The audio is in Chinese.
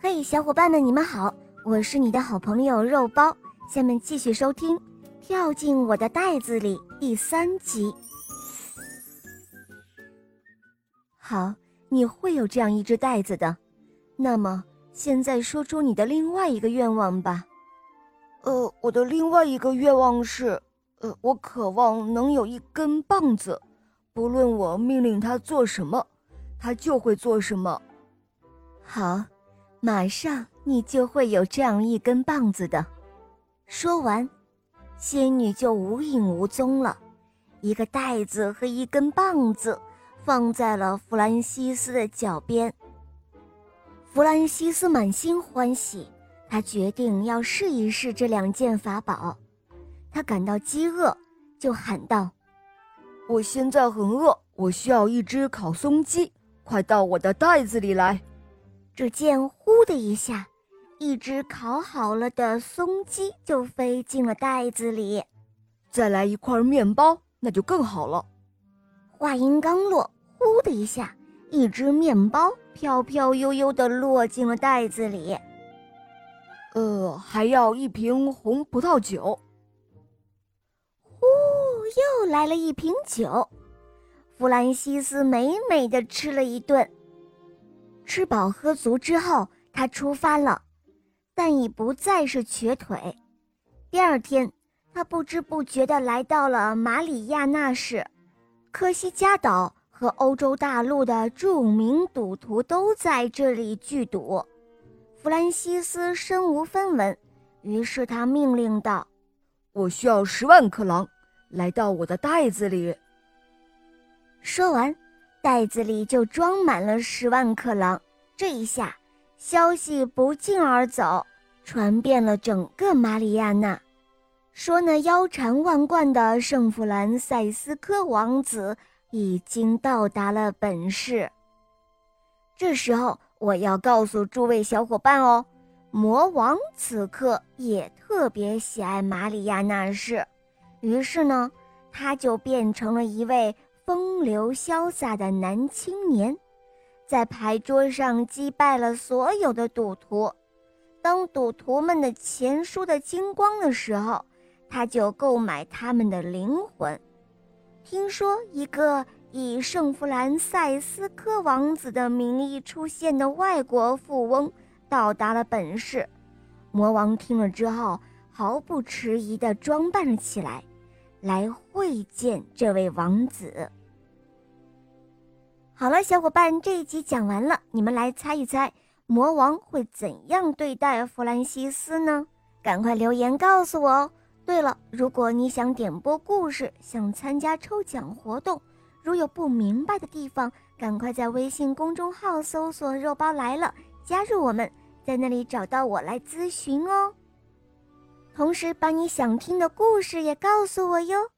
嘿，小伙伴们，你们好，我是你的好朋友肉包。下面继续收听《跳进我的袋子里》第三集。好，你会有这样一只袋子的。那么，现在说出你的另外一个愿望吧。呃，我的另外一个愿望是，呃，我渴望能有一根棒子，不论我命令它做什么，它就会做什么。好。马上你就会有这样一根棒子的。说完，仙女就无影无踪了。一个袋子和一根棒子放在了弗兰西斯的脚边。弗兰西斯满心欢喜，他决定要试一试这两件法宝。他感到饥饿，就喊道：“我现在很饿，我需要一只烤松鸡，快到我的袋子里来。”只见“呼”的一下，一只烤好了的松鸡就飞进了袋子里。再来一块面包，那就更好了。话音刚落，“呼”的一下，一只面包飘飘悠悠地落进了袋子里。呃，还要一瓶红葡萄酒。呼，又来了一瓶酒。弗兰西斯美美的吃了一顿。吃饱喝足之后，他出发了，但已不再是瘸腿。第二天，他不知不觉地来到了马里亚纳市，科西嘉岛和欧洲大陆的著名赌徒都在这里聚赌。弗兰西斯身无分文，于是他命令道：“我需要十万克朗，来到我的袋子里。”说完。袋子里就装满了十万克朗。这一下，消息不胫而走，传遍了整个马里亚纳，说那腰缠万贯的圣弗兰塞斯科王子已经到达了本市。这时候，我要告诉诸位小伙伴哦，魔王此刻也特别喜爱马里亚纳市，于是呢，他就变成了一位。风流潇洒的男青年，在牌桌上击败了所有的赌徒。当赌徒们的钱输得精光的时候，他就购买他们的灵魂。听说一个以圣弗兰塞斯科王子的名义出现的外国富翁到达了本市。魔王听了之后，毫不迟疑地装扮了起来，来会见这位王子。好了，小伙伴，这一集讲完了，你们来猜一猜，魔王会怎样对待弗兰西斯呢？赶快留言告诉我哦。对了，如果你想点播故事，想参加抽奖活动，如有不明白的地方，赶快在微信公众号搜索“肉包来了”，加入我们，在那里找到我来咨询哦。同时，把你想听的故事也告诉我哟。